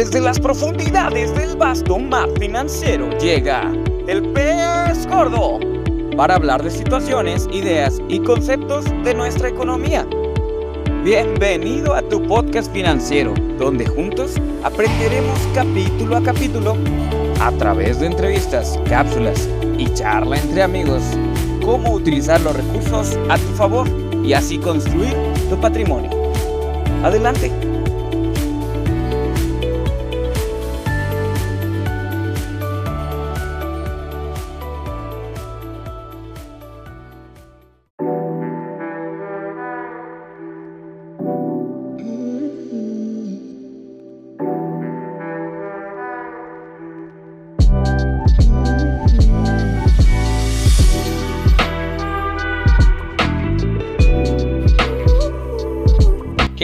Desde las profundidades del vasto mar financiero llega el pez gordo para hablar de situaciones, ideas y conceptos de nuestra economía. Bienvenido a tu podcast financiero, donde juntos aprenderemos capítulo a capítulo, a través de entrevistas, cápsulas y charla entre amigos, cómo utilizar los recursos a tu favor y así construir tu patrimonio. Adelante.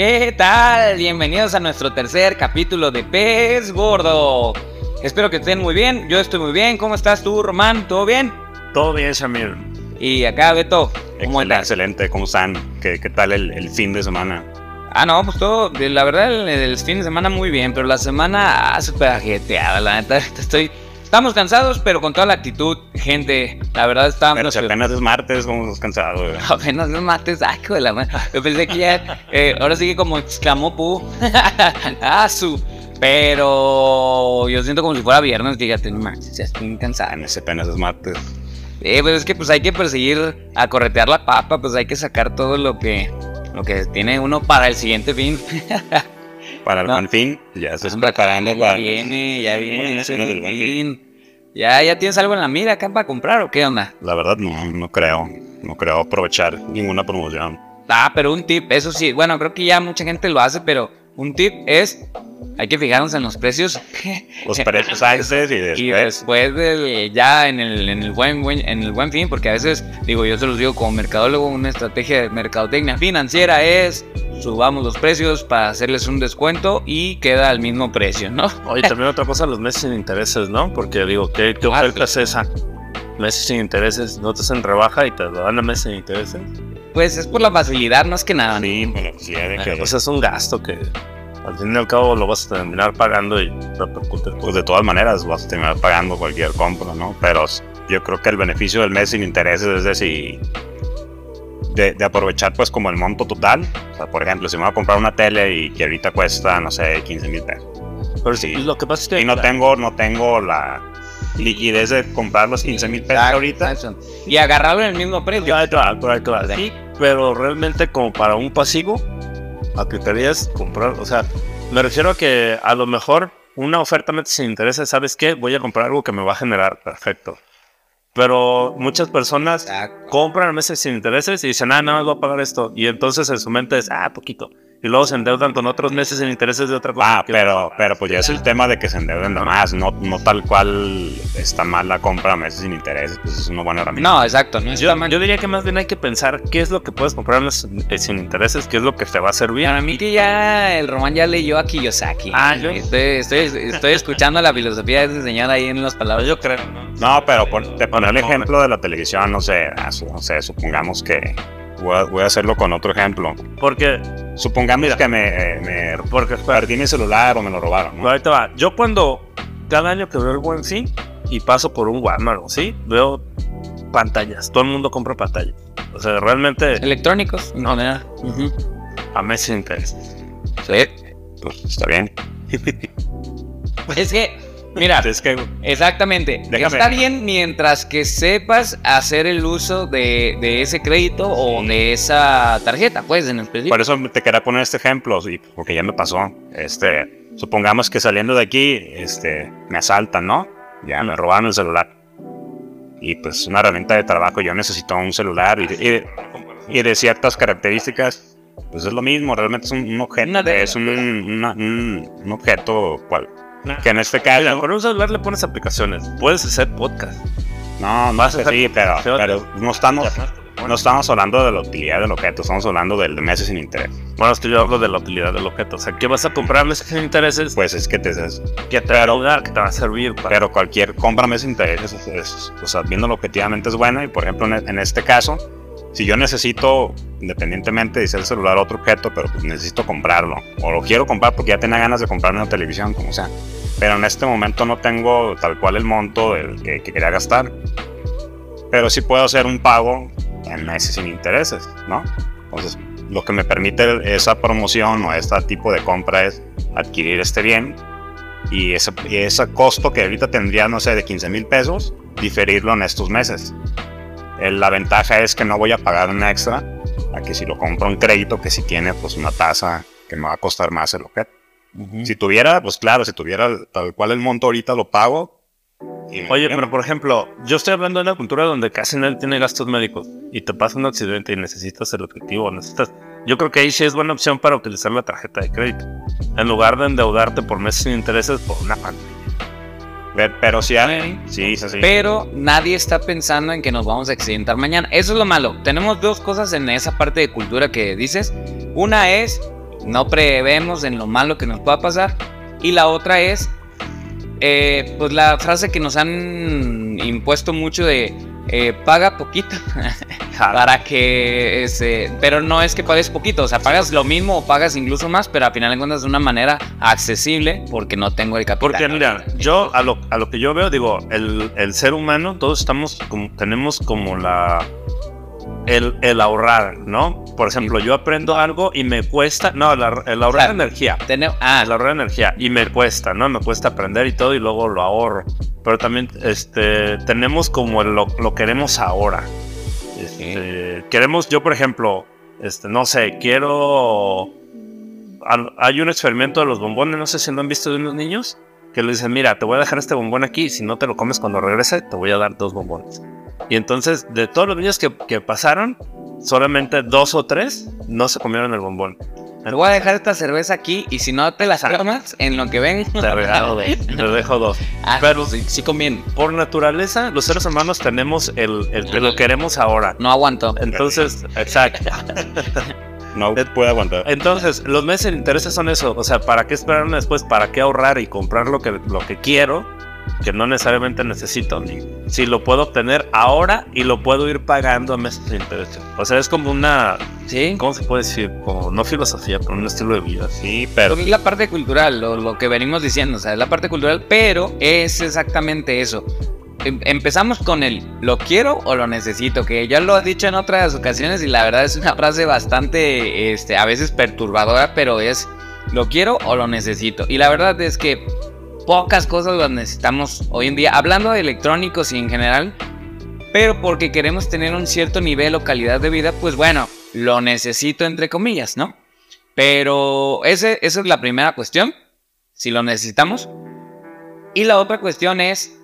¿Qué tal? Bienvenidos a nuestro tercer capítulo de Pez Gordo. Espero que estén muy bien. Yo estoy muy bien. ¿Cómo estás tú, Román? ¿Todo bien? Todo bien, Samir. Y acá, Beto. ¿Cómo excelente, estás? excelente. ¿Cómo están? ¿Qué, qué tal el, el fin de semana? Ah, no, pues todo. La verdad, el, el fin de semana muy bien. Pero la semana, ah, súper ajeteada. La neta, estoy. Estamos cansados, pero con toda la actitud, gente. La verdad, estamos. Pero si apenas es martes, ¿cómo estás cansado? güey? Apenas no mates, ay, de la madre. Yo pensé que ya, eh, ahora sí que como exclamó Pu. ah, su. Pero yo siento como si fuera viernes, fíjate, no manches, ya estoy cansado. Apenas, apenas es martes. Eh, pues es que pues hay que perseguir a corretear la papa, pues hay que sacar todo lo que, lo que tiene uno para el siguiente fin. Para el No. buen fin, ya estás Hombre, preparando ya para... viene, ya viene ese viene. Ya, ya tienes algo en la mira acá para comprar o qué onda? La verdad, no, no creo. No creo aprovechar ninguna promoción. Ah, pero un tip, eso sí, bueno, creo que ya mucha gente lo hace, pero un tip es, hay que fijarnos en los precios. Los precios antes y Y después. después del, ya en el, en, el buen, buen- en el buen fin, porque a veces, digo, yo se los digo como mercadólogo, una estrategia de mercadotecnia financiera es subamos los precios para hacerles un descuento y queda al mismo precio, ¿no? Oye, también otra cosa, los meses sin intereses, ¿no? Porque digo, ¿qué, qué Ah, oferta es esa? Meses sin intereses, no te hacen rebaja y te lo dan a meses sin intereses. Pues es por la facilidad, más que nada. Sí, con la posibilidad de que... Pues es un gasto que al fin y al cabo lo vas a terminar pagando y repercute. pues de todas maneras vas a terminar pagando cualquier compra, ¿no? Pero yo creo que el beneficio del mes sin intereses es de si de, de aprovechar pues como el monto total. O sea, por ejemplo, si me voy a comprar una tele y que ahorita cuesta, no sé, 15 mil pesos. Pero Sí. lo que pasa es que Y no tengo, no tengo la liquidez de comprar los 15 mil pesos ahorita. exacto. Y agarrarlo en el mismo precio. Claro, claro, claro. Sí, pero realmente como para un pasivo, a que querías comprar, o sea, me refiero a que a lo mejor una oferta meses sin intereses, ¿sabes qué? Voy a comprar algo que me va a generar, perfecto. Pero muchas personas Exacto. compran a meses sin intereses y dicen, ah, no, voy a pagar esto. Y entonces en su mente es, ah, poquito. Y luego se endeudan con otros meses sin intereses de otra cosa. Ah, pero, pero pues ya es el tema de que se endeuden de más, no, no tal cual está mal la compra a meses sin intereses, pues es una buena herramienta. No, exacto, no Yo, está mal. yo diría que más bien hay que pensar qué es lo que puedes comprar eh, sin intereses, qué es lo que te va a servir. Para mí que ya el Román ya leyó a Kiyosaki. Ah, yo- Estoy, estoy, estoy escuchando la filosofía de ese señor ahí en las palabras. Yo creo, ¿no? No, pero por, te poner el ejemplo de la televisión, no sé, no sé, supongamos que voy a, voy a hacerlo con otro ejemplo. Porque, Supongamos que me, eh, me porque, perdí mi celular o me lo robaron, ¿no? ahí te va. Yo cuando cada año que veo el buen fin y paso por un Walmart, ¿sí? Veo pantallas. Todo el mundo compra pantallas. O sea, realmente Electrónicos. No, nada. Ujú. a meses sin interés. Sí. Pues está bien. Es que, mira, exactamente. Déjame. Está bien mientras que sepas hacer el uso de, de ese crédito o de esa tarjeta, pues, en específico. por eso te quería poner este ejemplo, sí, porque ya me pasó. Este, supongamos que saliendo de aquí, este, me asaltan, ¿no? Ya me robaron el celular. Y pues una herramienta de trabajo, yo necesito un celular y, y- y de ciertas características, pues es lo mismo, realmente es un, un objeto, es un, una- un, un objeto cual, que en este caso, con un celular le pones aplicaciones. Puedes hacer podcast. no, no es así, pero, pero no estamos, no estamos hablando de la utilidad del objeto, estamos hablando del de meses sin interés. Bueno, es que yo hablo de la utilidad del objeto. O sea, ¿qué vas a comprar meses sin intereses? Pues es que te, que te va a ayudar, que te va a servir para... pero cualquier compra meses sin intereses, es- es- o sea, viéndolo objetivamente es buena y por ejemplo en, en este caso, si yo necesito, independientemente de ser el celular otro objeto, pero pues necesito comprarlo, o lo quiero comprar porque ya tenía ganas de comprarme una televisión, como sea, pero en este momento no tengo tal cual el monto que, que quería gastar, pero sí puedo hacer un pago en meses sin intereses, ¿no? Entonces, lo que me permite esa promoción o este tipo de compra es adquirir este bien y ese, y ese costo que ahorita tendría, no sé, de 15 mil pesos, diferirlo en estos meses. Eh, la ventaja es que no voy a pagar un extra a que si lo compro en crédito, que si tiene pues una tasa que me va a costar más el objeto. Si tuviera, pues claro, si tuviera tal cual el monto ahorita lo pago. y Oye, pero por ejemplo, yo estoy hablando de una cultura donde casi nadie tiene gastos médicos y te pasa un accidente y necesitas el efectivo, necesitas... Yo creo que ahí sí es buena opción para utilizar la tarjeta de crédito. En lugar de endeudarte por meses sin intereses por una pantalla. Pe- Pero si hay, Sí. sí, sí, sí. Pero nadie está pensando en que nos vamos a accidentar mañana. Eso es lo malo. Tenemos dos cosas en esa parte de cultura que dices. Una es, no prevemos en lo malo que nos pueda pasar. Y la otra es, eh, pues la frase que nos han impuesto mucho de, eh, paga poquito. para que, este, pero no es que pagues poquito. O sea, pagas lo mismo o pagas incluso más, pero al final de cuentas de una manera accesible porque no tengo el capital. Porque mira, yo a lo, a lo que yo veo, digo, el, el ser humano, todos estamos como, tenemos como la... El, el ahorrar, ¿no? Por ejemplo, yo aprendo algo y me cuesta, no, el, ahor- el ahorrar energía. Ah, el ahorrar energía y me cuesta, ¿no? Me cuesta aprender y todo y luego lo ahorro. Pero también este, tenemos como lo, lo queremos ahora. Este, Queremos, yo por ejemplo, este, no sé, quiero... al- Hay un experimento de los bombones, no sé si lo han visto de unos niños, que le dicen, mira, te voy a dejar este bombón aquí si no te lo comes cuando regrese, te voy a dar dos bombones. Y entonces, de todos los niños que, que pasaron, solamente dos o tres no se comieron el bombón. Te voy a dejar esta cerveza aquí y si no te la tomas en lo que ven, Te regalo. Te dejo dos. Ah, Pero- sí, sí conviene. Por naturaleza, los seres humanos tenemos el, el que lo queremos ahora. No aguanto. Entonces, exacto. no puede aguantar. Entonces, los meses de intereses son eso. O sea, ¿para qué esperarme después? ¿Para qué ahorrar y comprar lo que, lo que quiero? Que no necesariamente necesito. Ni, si lo puedo obtener ahora y lo puedo ir pagando a meses de intereses. O sea, es como una. Sí. ¿Cómo se puede decir? Como no filosofía, pero un estilo de vida. Sí, pero Es la parte cultural, lo, lo que venimos diciendo, o sea, es la parte cultural, pero es exactamente eso. Em- Empezamos con el lo quiero o lo necesito, que ya lo has dicho en otras ocasiones y la verdad es una frase bastante, este, a veces perturbadora, pero es lo quiero o lo necesito. Y la verdad es que pocas cosas las necesitamos hoy en día, hablando de electrónicos y en general, pero porque queremos tener un cierto nivel o calidad de vida, pues bueno, lo necesito entre comillas, ¿no? Pero ese, esa es la primera cuestión, si lo necesitamos. Y la otra cuestión es,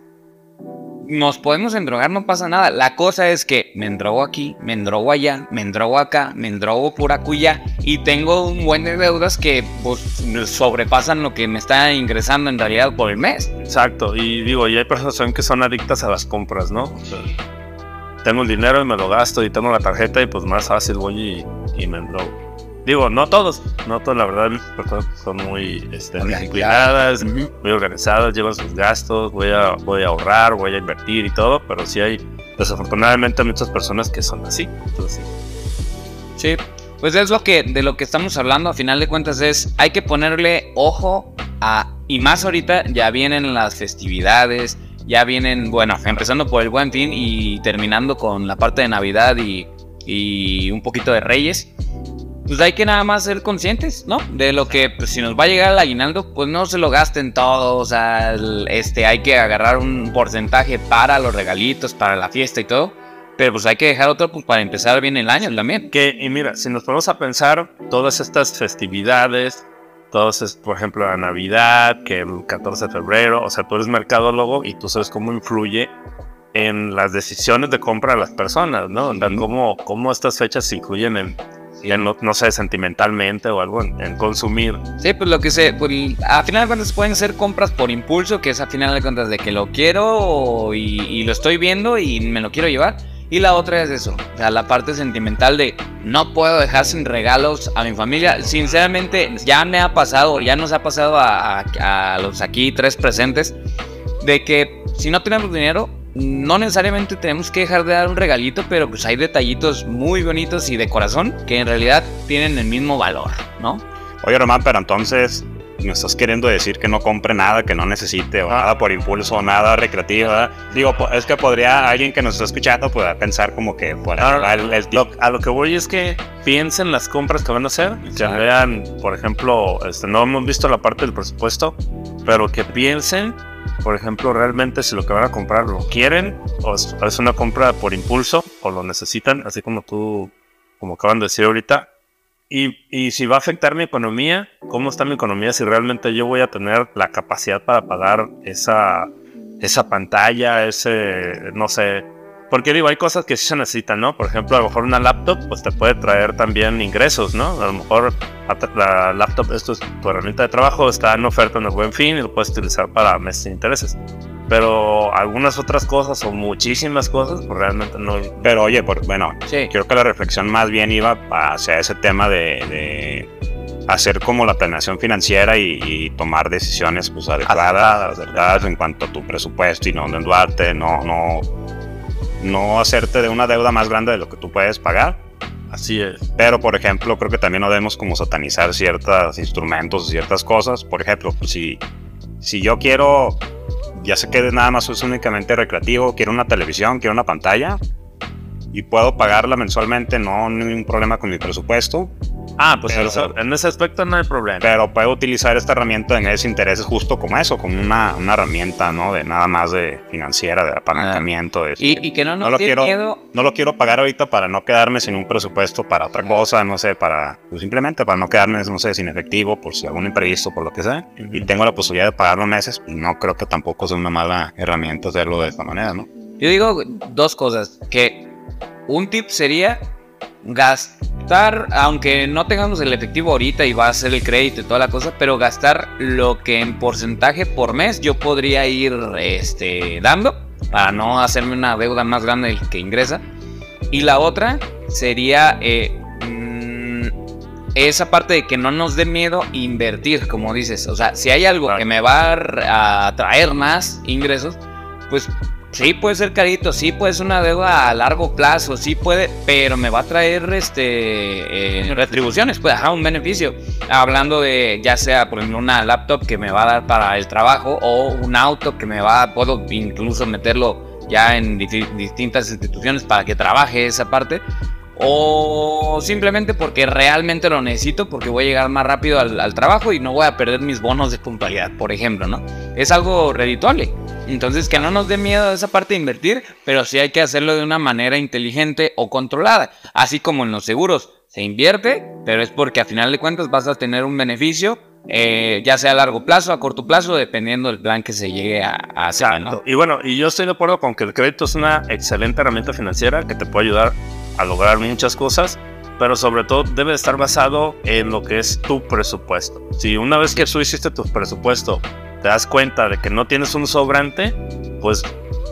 nos podemos endrogar, no pasa nada. La cosa es que me endrogo aquí, me endrogo allá, me endrogo acá, me endrogo por acuya y tengo un buen de deudas que pues, sobrepasan lo que me está ingresando en realidad por el mes. Exacto. Y digo, y hay personas que son adictas a las compras, ¿no? Tengo el dinero y me lo gasto y tengo la tarjeta y pues más fácil voy y, y me endrogo. Digo, no todos, no todos, la verdad, las personas son muy este, disciplinadas, muy organizadas, llevan sus gastos, voy a, voy a ahorrar, voy a invertir y todo, pero sí hay desafortunadamente muchas personas que son así. Entonces, Sí, pues es lo que de lo que estamos hablando a final de cuentas es hay que ponerle ojo a y más ahorita ya vienen las festividades, ya vienen, bueno, empezando por el Buen Fin y terminando con la parte de Navidad y, y un poquito de Reyes. Pues hay que nada más ser conscientes, ¿no? De lo que pues, si nos va a llegar el aguinaldo, pues no se lo gasten todo, o sea, el- este hay que agarrar un porcentaje para los regalitos, para la fiesta y todo. Pero pues hay que dejar otro pues, para empezar bien el año también. Que, y mira, si nos ponemos a pensar, todas estas festividades, todas, es- por ejemplo, la Navidad, que el 14 de febrero, o sea, tú eres mercadólogo y tú sabes cómo influye en las decisiones de compra de las personas, ¿no? O sea, cómo, cómo estas fechas influyen en, en, no, no sé, sentimentalmente o algo, en, consumir. Sí, pues lo que sé, pues, a final de cuentas pueden ser compras por impulso, que es a final de cuentas de que lo quiero y, lo estoy viendo y me lo quiero llevar. Y la otra es eso, o la parte sentimental de no puedo dejar sin regalos a mi familia. Sinceramente, ya me ha pasado, ya nos ha pasado a- a los aquí tres presentes, de que si no tenemos dinero, no necesariamente tenemos que dejar de dar un regalito, pero pues hay detallitos muy bonitos y de corazón que en realidad tienen el mismo valor, ¿no? Oye, Román, pero entonces me estás queriendo decir que no compre nada que no necesite o Ah. nada por impulso o nada recreativo. ¿verdad? Digo, es que podría alguien que nos está escuchando pueda pensar como que por ahí Ahora, va el, el Lo- a lo que voy es que piensen las compras que van a hacer, que vean, por ejemplo, este, no hemos visto la parte del presupuesto, pero que piensen, por ejemplo, realmente si lo que van a comprar lo quieren o es, una compra por impulso o lo necesitan, así como tú, como acaban de decir ahorita. Y, y si va a afectar mi economía, ¿cómo está mi economía? Si realmente yo voy a tener la capacidad para pagar esa, esa pantalla, ese, no sé, porque digo, hay cosas que sí se necesitan, ¿no? Por ejemplo, a lo mejor una laptop, pues te puede traer también ingresos, ¿no? A lo mejor la- la laptop, esto es tu herramienta de trabajo, está en oferta en el buen fin y lo puedes utilizar para meses de intereses. Pero algunas otras cosas o muchísimas cosas, pues realmente no. Pero oye, por, bueno, Sí. creo que la reflexión más bien iba hacia ese tema de, de hacer como la planeación financiera y, y tomar decisiones pues adecuadas, acertadas en cuanto a tu presupuesto y no endeudarte, no, no, no hacerte de una deuda más grande de lo que tú puedes pagar. Así es. Pero, por ejemplo, creo que también no debemos como satanizar ciertos instrumentos, ciertas cosas. Por ejemplo, pues, si, si yo quiero, ya sé que nada más es únicamente recreativo, quiero una televisión, quiero una pantalla y puedo pagarla mensualmente, no hay ningún problema con mi presupuesto, Ah, pues Pero- eso- en ese aspecto no hay problema. pero puedo utilizar esta herramienta en esos intereses justo como eso, como una, una herramienta, ¿no? De nada más de financiera, de apalancamiento. de- Y, y que no nos No lo quiero- miedo. no lo quiero pagar ahorita para no quedarme sin un presupuesto para otra cosa, no sé, para pues simplemente para no quedarme, no sé, sin efectivo por si algún imprevisto, por lo que sea. Y tengo la posibilidad de pagarlo meses, y no creo que tampoco sea una mala herramienta hacerlo de esta manera, ¿no? Yo digo dos cosas. Que un tip sería gastar, aunque no tengamos el efectivo ahorita y va a ser el crédito y toda la cosa, pero gastar lo que en porcentaje por mes yo podría ir este, dando para no hacerme una deuda más grande del que ingresa. Y la otra sería eh, mm, esa parte de que no nos dé miedo invertir, como dices. O sea, si hay algo que me va a traer más ingresos, pues sí puede ser carito, sí puede ser una deuda a largo plazo, sí puede, pero me va a traer este eh, retribuciones, pues ajá, un beneficio. Hablando de ya sea por ejemplo una laptop que me va a dar para el trabajo o un auto que me va, puedo incluso meterlo ya en disti- distintas instituciones para que trabaje esa parte. O simplemente porque realmente lo necesito, porque voy a llegar más rápido al, trabajo y no voy a perder mis bonos de puntualidad, por ejemplo, ¿no? Es algo redituable. Entonces, que no nos dé miedo esa parte de invertir, pero sí hay que hacerlo de una manera inteligente o controlada. Así como en los seguros, se invierte, pero es porque a final de cuentas vas a tener un beneficio, eh, ya sea a largo plazo, a corto plazo, dependiendo del plan que se llegue a, a hacer, ¿no? Y bueno, y yo estoy de acuerdo con que el crédito es una excelente herramienta financiera que te puede ayudar a lograr muchas cosas, pero sobre todo debe estar basado en lo que es tu presupuesto. Si una vez que tú hiciste tu presupuesto te das cuenta de que no tienes un sobrante, pues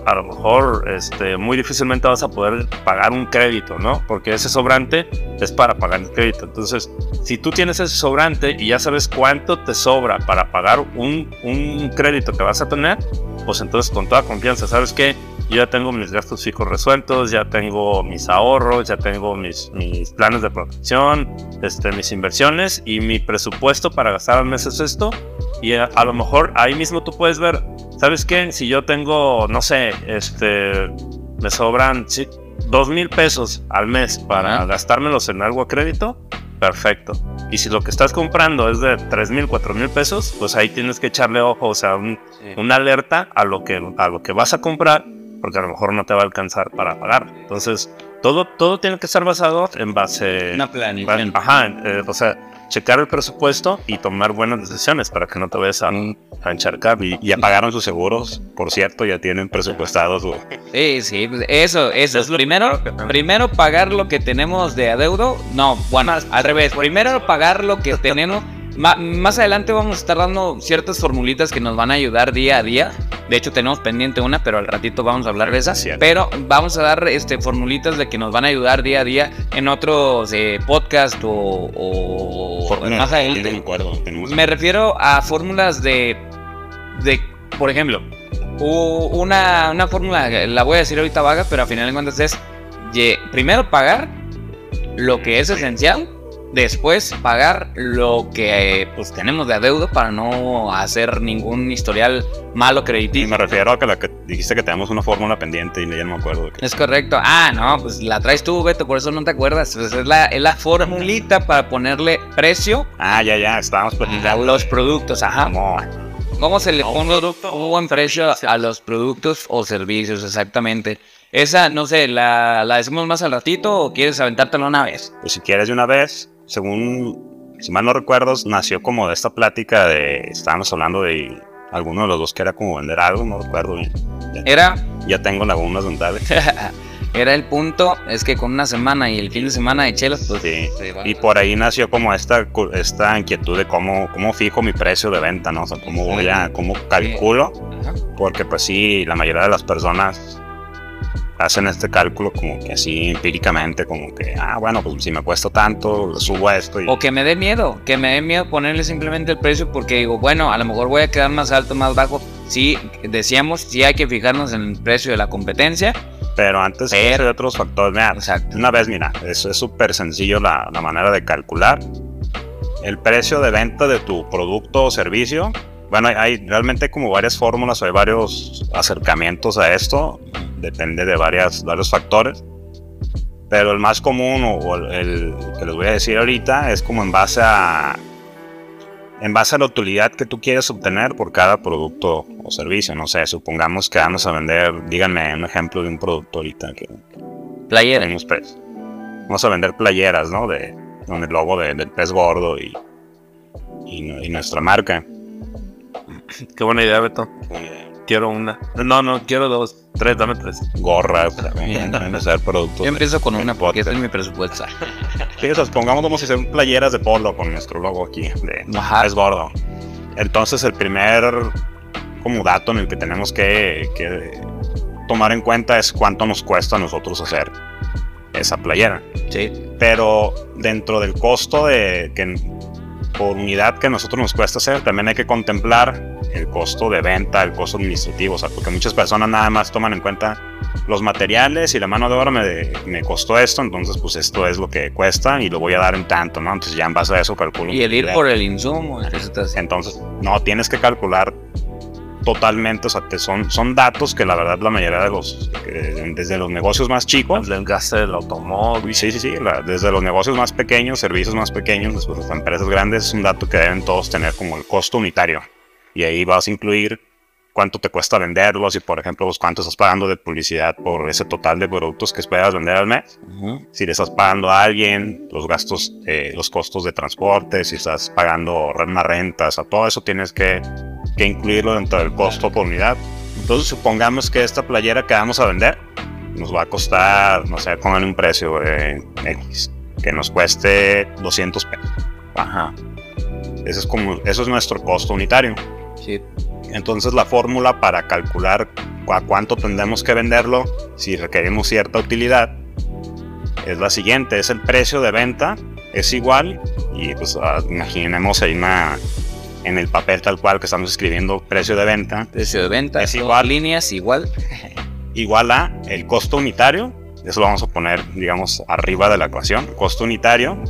a lo mejor este, muy difícilmente vas a poder pagar un crédito, ¿no? Porque ese sobrante es para pagar el crédito. Entonces, si tú tienes ese sobrante y ya sabes cuánto te sobra para pagar un, un crédito que vas a tener, pues entonces con toda confianza, ¿sabes qué? Yo ya tengo mis gastos fijos resueltos, ya tengo mis ahorros, ya tengo mis, mis planes de protección, este, mis inversiones y mi presupuesto para gastar al mes es esto. Y a, a lo mejor ahí mismo tú puedes ver, ¿sabes qué? Si yo tengo, no sé, este, me sobran sí, dos mil pesos al mes para gastármelos en algo a crédito, perfecto. Y si lo que estás comprando es de tres mil, cuatro mil pesos, pues ahí tienes que echarle ojo, o sea, un, una alerta a lo que a lo que vas a comprar porque a lo mejor no te va a alcanzar para pagar entonces todo todo tiene que estar basado en base Una planificación. ajá eh, o sea checar el presupuesto y tomar buenas decisiones para que no te vayas a, a encharcar Y ya pagaron sus seguros, por cierto, ya tienen presupuestados su, Sí, sí, pues eso, eso. Es lo primero, primero pagar lo que tenemos de adeudo. No, bueno, al revés. Primero pagar lo que tenemos. Más adelante vamos a estar dando ciertas formulitas que nos van a ayudar día a día. De hecho, tenemos pendiente una, pero al ratito vamos a hablar de esa. Cierto. Pero vamos a dar este, formulitas de que nos van a ayudar día a día en otros eh, podcast o, o más adelante. de acuerdo, Me refiero a fórmulas de, de, por ejemplo, una, una fórmula, la voy a decir ahorita vaga, pero al final de cuentas es ye- primero pagar lo que es esencial, después pagar lo que pues tenemos de adeudo para no hacer ningún historial malo Y crediticio. me refiero a que la que dijiste que tenemos una fórmula pendiente y ya no me acuerdo. Es correcto. Ah, no, pues la traes tú, Beto, por eso no te acuerdas. Pues es la, es la formulita para ponerle precio Ah, ya, ya, estábamos a platicando. los productos. Ajá. ¿Cómo se le pone un buen precio a los productos o servicios? Exactamente. Esa, no sé, ¿la, la decimos más al ratito o quieres aventártela una vez? pues si quieres de una vez, según, si mal no recuerdo, nació como de esta plática de, estábamos hablando de alguno de los dos que era como vender algo, no recuerdo bien. Era, Ya tengo lagunas mentales. era el punto, es que con una semana y el fin de semana de chelas, pues Sí. Y por ahí nació como esta, esta inquietud de cómo, cómo fijo mi precio de venta, ¿no? O sea, cómo voy a, cómo calculo, porque pues sí, la mayoría de las personas hacen este cálculo como que así empíricamente, como que, ah, bueno, pues si me cuesta tanto, subo esto y... O que me dé miedo, que me dé miedo ponerle simplemente el precio porque digo, bueno, a lo mejor voy a quedar más alto, más bajo. Sí, decíamos, sí hay que fijarnos en el precio de la competencia. Pero antes Pero- de otros factores, mira, Exacto. una vez, mira, eso es súper sencillo la, la manera de calcular el precio de venta de tu producto o servicio. Bueno, hay realmente como varias fórmulas, hay varios acercamientos a esto, depende de varias, varios factores. Pero el más común o, el, el que les voy a decir ahorita es como en base a en base a la utilidad que tú quieres obtener por cada producto o servicio. No sé, supongamos que vamos a vender, díganme un ejemplo de un producto ahorita que, Playera. tenemos pez. Vamos a vender playeras, ¿no? De, con el logo de- del pez gordo y, y, y nuestra marca. Qué buena idea, Beto. Quiero una. No, no, quiero dos. Tres, dame tres. Gorras, también deben de ser productos. Yo empiezo con una porque este es mi presupuesto. Sí, o sea, supongamos vamos a hacer playeras de polo con nuestro logo aquí, de Ajá. pez gordo. Entonces, el primer como dato en el que tenemos que, que tomar en cuenta es cuánto nos cuesta a nosotros hacer esa playera. Sí. pero dentro del costo de que por unidad que a nosotros nos cuesta hacer, también hay que contemplar el costo de venta, el costo administrativo, o sea, porque muchas personas nada más toman en cuenta los materiales y la mano de obra me, me costó esto, entonces pues esto es lo que cuesta y lo voy a dar en tanto, ¿no? Entonces ya en base a eso calculo. Y el ir por el insumo. Entonces, no, tienes que calcular totalmente, o sea, te son, son datos que la verdad la mayoría de los, que desde los negocios más chicos, El desgaste del automóvil. Sí, sí, sí. la- desde los negocios más pequeños, servicios más pequeños, después las empresas grandes, es un dato que deben todos tener como el costo unitario. Y ahí vas a incluir cuánto te cuesta venderlos y, por ejemplo, pues, cuánto estás pagando de publicidad por ese total de productos que esperas vender al mes. Ujú. Si le estás pagando a alguien, los gastos, eh, los costos de transporte, si estás pagando re- una renta, o sea, todo eso tienes que, que incluirlo dentro del costo por unidad. Entonces, supongamos que esta playera que vamos a vender nos va a costar, no sé, pongan un precio eh, X, que nos cueste 200 pesos. Ajá. Ese es como, eso es nuestro costo unitario. Sí. Entonces la fórmula para calcular a cuánto tendremos que venderlo si requerimos cierta utilidad es la siguiente, es el precio de venta, es igual y pues ah, imaginemos ahí una, en el papel tal cual que estamos escribiendo precio de venta, Precio de venta. Es igual. Líneas igual. igual a el costo unitario, eso lo vamos a poner digamos arriba de la ecuación, costo unitario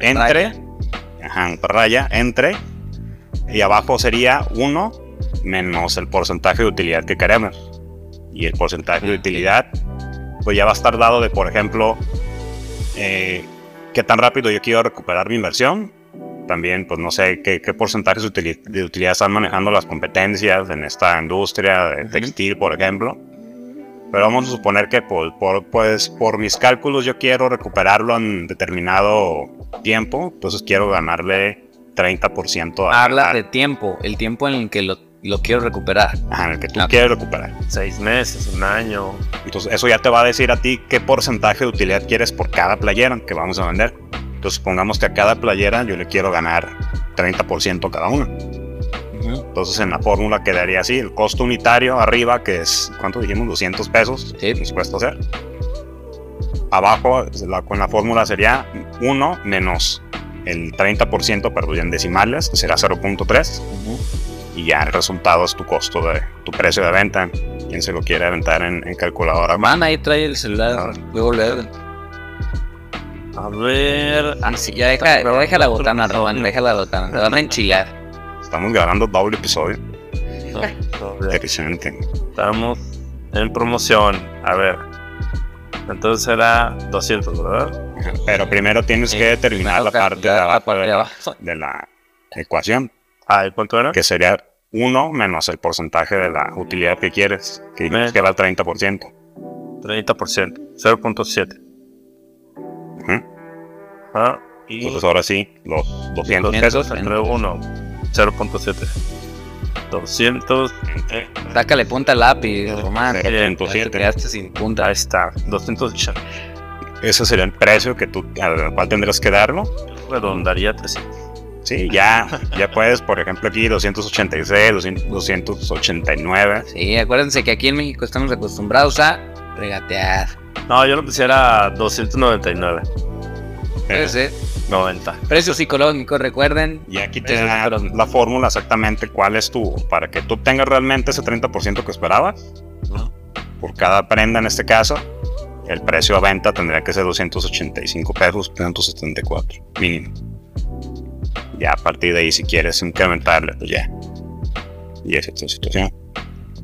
entre, ajá, raya, entre, y abajo sería 1 menos el porcentaje de utilidad que queremos. Y el porcentaje de utilidad, pues ya va a estar dado de, por ejemplo, eh, qué tan rápido yo quiero recuperar mi inversión. También, pues no sé qué, qué porcentajes de utili- de utilidad están manejando las competencias en esta industria de textil, por ejemplo. Pero vamos a suponer que por, por, pues, por mis cálculos yo quiero recuperarlo en determinado tiempo, entonces quiero ganarle 30% a, Habla a- de tiempo. El tiempo en el que lo, lo quiero recuperar. ajá, en el que tú Ah. quieres recuperar. Seis meses, un año. Entonces eso ya te va a decir a ti qué porcentaje de utilidad quieres por cada playera que vamos a vender. Entonces supongamos que a cada playera yo le quiero ganar 30% cada una. Entonces en la fórmula quedaría así, el costo unitario arriba, que es, ¿cuánto dijimos? 200 pesos, Sí. nos cuesta hacer. Abajo, la- con la fórmula sería 1 menos el 30%, pero ya en decimales, que será 0.3. Ujú. y ya el resultado es tu costo de tu precio de venta. Quien se lo quiere aventar en, en calculadora. Man, ahí trae el celular. Luego le. A ver. Ah, sí, ya deja, deja la botana, Roban, deja la botana. Te van a enchilar. Estamos grabando doble episodio. A Excelente. Estamos en promoción. A ver. Entonces era 200, ¿verdad? Pero primero tienes que determinar la parte de la abajo de abajo. de la ecuación, Ah, ¿y cuánto era? que sería 1 menos el porcentaje de la utilidad que quieres, que que era el 30%. 30%. 0.7. Ujú. Ah, y Entonces ahora sí, los 200 pesos. entre 1. 0.7. 200. eh, Sácale punta al lápiz, Román. Sí, Ya te 107. quedaste sin punta. Ahí está. 280. Ese sería el precio que tú, al cual tendrás que darlo. Redondaría 300. Sí, ya, ya puedes, por ejemplo, aquí 286, 200, 289. Sí, acuérdense que aquí en México estamos acostumbrados a regatear. No, yo lo quisiera 299. Puede ser. 90. Precio psicológico, recuerden. Y aquí te da la fórmula exactamente cuál es tu, para que tú obtengas realmente ese 30% que esperabas. Por cada prenda en este caso, el precio a venta tendría que ser 285 pesos, 374 mínimo. Ya a partir de ahí, si quieres incrementarle, pues ya. Y esa es tu situación.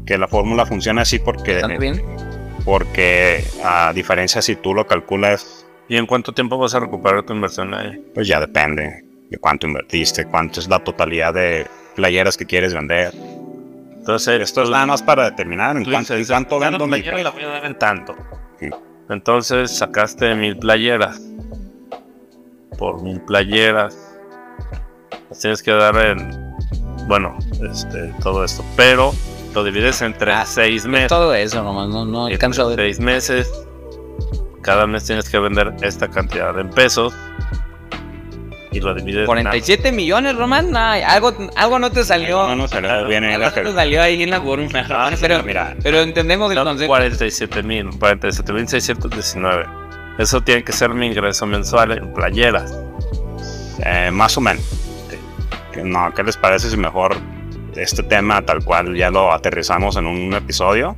Que la fórmula funciona así porque, ¿Están bien? porque a diferencia si tú lo calculas, ¿Y en cuánto tiempo vas a recuperar tu inversión ahí? pues ya depende de cuánto invertiste, cuánto es la totalidad de playeras que quieres vender. Entonces, Esto es nada más para determinar en cuánto, dices, cuánto "Cada vendo mi playera la voy a dar en tanto. Sí. Entonces sacaste mil playeras. Por mil playeras. Las tienes que dar en. Bueno, este, todo esto. Pero lo divides entre Ah, seis meses. Todo eso, nomás, no, no alcanzo a ver. Seis meses. Cada mes tienes que vender esta cantidad en pesos. Y lo divides. 47 millones, Román. Ay, algo, algo no te salió. No, no le viene algo no te salió ahí en la fórmula. Román, pero, mira, pero entendemos el Son concepto. 47 mil, 47 mil 619. Eso tiene que ser mi ingreso mensual en playeras. eh, más o menos. Que No, ¿qué les parece si mejor este tema tal cual ya lo aterrizamos en un episodio?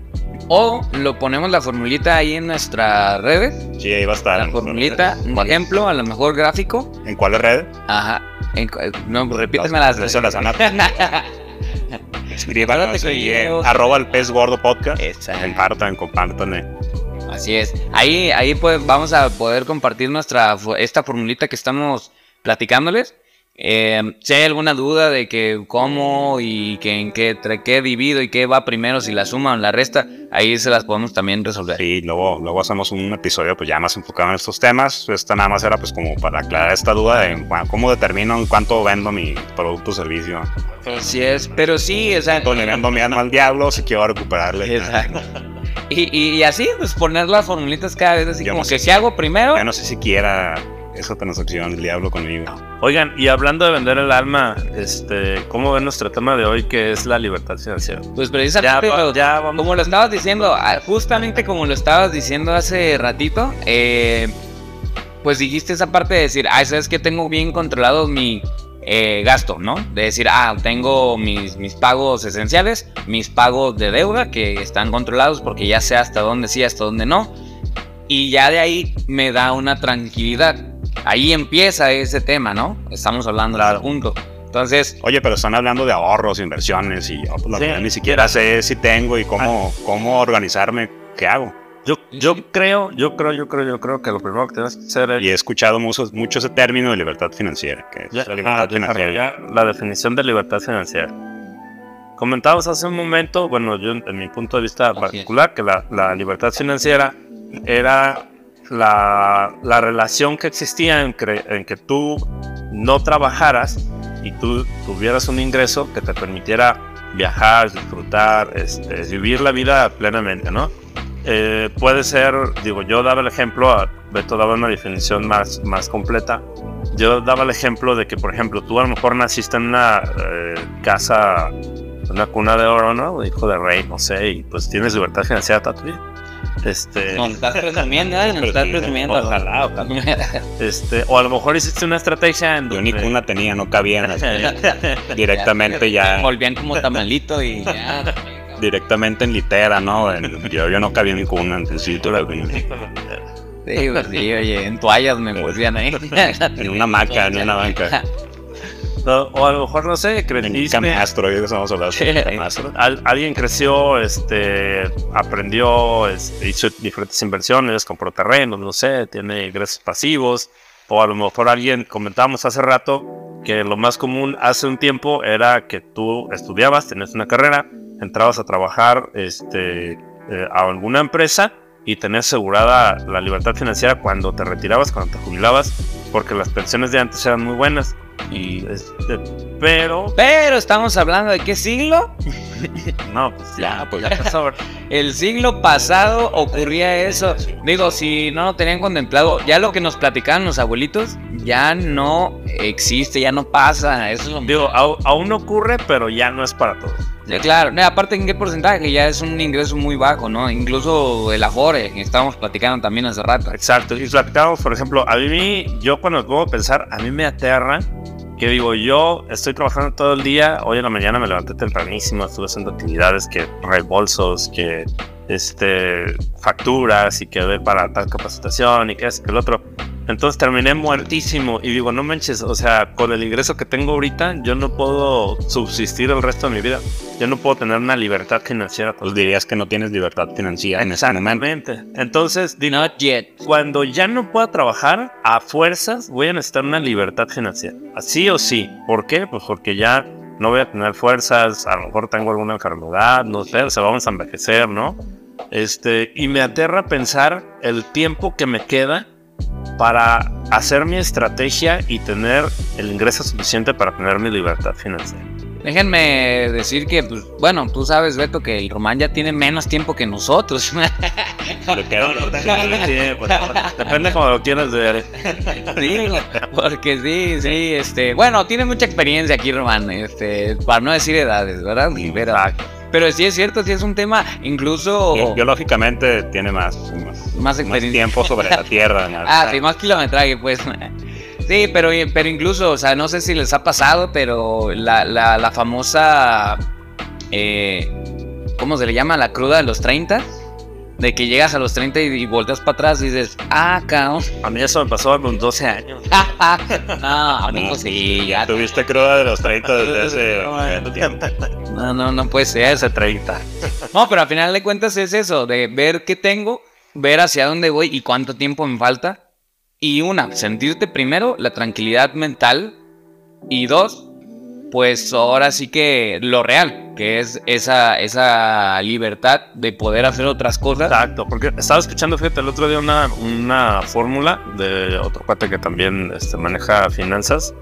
O lo ponemos la formulita ahí en nuestras redes. Sí, ahí va a estar. La formulita, un ¿Cuál- ejemplo, a lo mejor gráfico. ¿En cuáles redes? Ajá. En cu- no, repíteme las Eso las arroba el pez gordo podcast. Compartan, compartan. Así es. Ahí, ahí pues vamos a poder compartir nuestra esta formulita que estamos platicándoles. Eh, si hay alguna duda de que cómo y que en qué, entre qué divido y qué va primero, si la suma o la resta, ahí se las podemos también resolver. Sí, luego, luego hacemos un episodio pues ya más enfocado en estos temas. Esta nada más era pues como para aclarar esta duda de cómo determino en cuánto vendo mi producto o servicio. Así es, pero sí, o sea, le vendo mi alma al diablo si quiero recuperarle. Exacto. Y, y, y así, pues poner las formulitas cada vez así Yo como no que si hago primero, Ya no sé si quiera esa transacción el diablo conmigo. Oigan, y hablando de vender el alma, este, ¿cómo ven nuestro tema de hoy que es la libertad financiera? pues precisamente Ya, lo- ya vamos. como lo estabas diciendo, ah, justamente como lo estabas diciendo hace ratito, eh, pues dijiste esa parte de decir, ah, sabes que tengo bien controlado mi eh, gasto, ¿no? De decir, ah, tengo mis, mis pagos esenciales, mis pagos de deuda que están controlados porque ya sé hasta dónde sí, hasta dónde no. Y ya de ahí me da una tranquilidad. Ahí empieza ese tema, ¿no? Estamos hablando del punto. Entonces, Oye, pero están hablando de ahorros, inversiones y yo pues, la Sí. ni siquiera sé si tengo y cómo, cómo organizarme, qué hago. Yo, yo creo, yo creo, yo creo, yo creo que lo primero que tienes que hacer es Y he escuchado mucho, mucho ese término de libertad financiera. Que es Ya, la libertad ah, financiera. desarrollar la definición de libertad financiera. Comentábamos hace un momento, bueno, yo en mi punto de vista particular, que la, la libertad financiera era la, la relación que existía en, cre- en que tú no trabajaras y tú tuvieras un ingreso que te permitiera viajar, disfrutar, este, vivir la vida plenamente, ¿no? Eh, puede ser, digo, yo daba el ejemplo, a- Beto daba una definición más, más completa. Yo daba el ejemplo de que, por ejemplo, tú a lo mejor naciste en una eh, casa, una cuna de oro, ¿no? Hijo de rey, no sé, y pues tienes libertad financiera toda tu. Este, No, estás presumiendo, ¿eh? No estás presumiendo. Ojalá, ojalá. este, o a lo mejor hiciste una estrategia en Yo donde... ni cuna tenía, no cabía en las- directamente ya, Volvían como tamalito y ya. directamente en litera, ¿no? En- yo, yo no cabía en mi cuna, en cintura, güey. Sí, pues sí, oye, en toallas me volvían ahí. en una hamaca, en una banca, No, o a lo mejor, no sé, en creciste... yo que estamos hablando. Al- alguien creció, este, aprendió, este, hizo diferentes inversiones, compró terrenos, no sé, tiene ingresos pasivos. O a lo mejor alguien, comentábamos hace rato, que lo más común hace un tiempo era que tú estudiabas, tenías una carrera, entrabas a trabajar este, eh, a alguna empresa y tenías asegurada la libertad financiera cuando te retirabas, cuando te jubilabas, porque las pensiones de antes eran muy buenas. Y, este, pero, Pero estamos hablando de qué siglo? no, pues ya, pues ya pasó. El siglo pasado ocurría eso. Digo, si no lo tenían contemplado, ya lo que nos platicaban los abuelitos ya no existe, ya no pasa. Eso es lo Digo, aún ocurre, pero ya no es para todos. Sí, claro, aparte en qué porcentaje, ya es un ingreso muy bajo, ¿no? Incluso el Afore, que estábamos platicando también hace rato. Exacto. Y platicamos, por ejemplo, a mí, yo cuando me pongo pensar, a mí me aterra que digo, yo estoy trabajando todo el día, hoy en la mañana me levanté tempranísimo, estuve haciendo actividades que reembolsos, que este, facturas y que ver para tal capacitación y que es que el otro. Entonces terminé muertísimo y digo, no manches, o sea, con el ingreso que tengo ahorita, yo no puedo subsistir el resto de mi vida. Yo no puedo tener una libertad financiera. Pues dirías que no tienes libertad financiera en ese momento. Entonces, Not yet. cuando ya no pueda trabajar, a fuerzas voy a necesitar una libertad financiera. Así o sí. ¿Por qué? Pues porque ya no voy a tener fuerzas, a lo mejor tengo alguna enfermedad, no sé, o sea, vamos a envejecer, ¿no? Este, y me aterra pensar el tiempo que me queda para hacer mi estrategia y tener el ingreso suficiente para tener mi libertad financiera. Déjenme decir que, pues, bueno, tú sabes, Beto, que el Román ya tiene menos tiempo que nosotros. Sí, pues, depende como lo quieras ver. Sí, porque sí, sí, este, bueno, tiene mucha experiencia aquí, Román, este, para no decir edades, ¿verdad? Pero, pero sí es cierto, sí es un tema, incluso Bi- Biológicamente tiene más, más, más más experiencia. tiempo sobre la Tierra. ¿no? Ah, sí, más kilometraje, pues. Sí, pero, pero incluso, o sea, no sé si les ha pasado, pero la, la, la famosa, eh, ¿cómo se le llama? La cruda de los 30. De que llegas a los 30 y, y volteas para atrás y dices, ah, cabrón. A mí eso me pasó a los 12 años. no, no, sí, ya. Tuviste cruda de los 30 desde hace mucho tiempo. No, no, no puede ser. Ese 30. No, pero al final de cuentas es eso, de ver qué tengo, ver hacia dónde voy y cuánto tiempo me falta. Y una, sentirte primero la tranquilidad mental. Y dos, pues ahora sí que lo real, que es esa, esa libertad de poder hacer otras cosas. Exacto, porque estaba escuchando, fíjate, el otro día una, una fórmula de otro cuate que también este, maneja finanzas.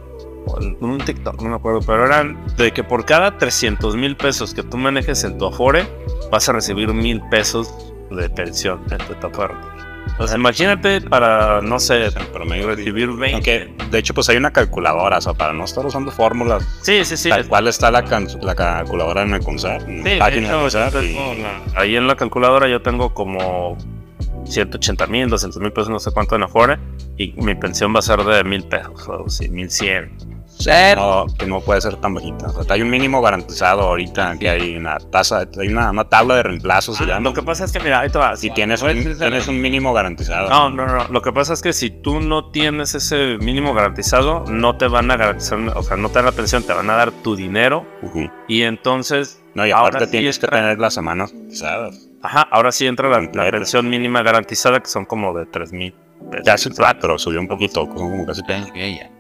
Un TikTok, no me acuerdo, pero eran de que por cada 300 mil pesos que tú manejes en tu Afore, vas a recibir mil pesos de pensión en tu retiro. O sea, imagínate para, no sé, Pero me recibir 20. Aunque, de hecho, pues hay una calculadora, o sea, para no estar usando fórmulas, Sí, sí, sí. tal cual está la, calculadora en el CONSAR, en Sí, página hecho, CONSAR, y- tengo la- ahí en la calculadora yo tengo como 180 mil, 200 mil pesos, no sé cuánto en Afore, y mi pensión va a ser de mil pesos, o sí, 1100. No, que no puede ser tan bajita. O sea, hay un mínimo garantizado ahorita, que hay una tasa, hay una, una tabla de reemplazos, Ah, lo que pasa es que, mira, ahí te va. si tienes un, tienes un mínimo garantizado. No, no, no. Lo que pasa es que si tú no tienes ese mínimo garantizado, no te van a garantizar, o sea, no te dan la pensión, te van a dar tu dinero y entonces, No, y Ahora aparte sí tienes que tener las semanas garantizadas. ajá, ahora sí entra la, pensión mínima garantizada, que son como de 3 mil pesos. Ya se pero subió un poquito, como casi todo. Ok, ya.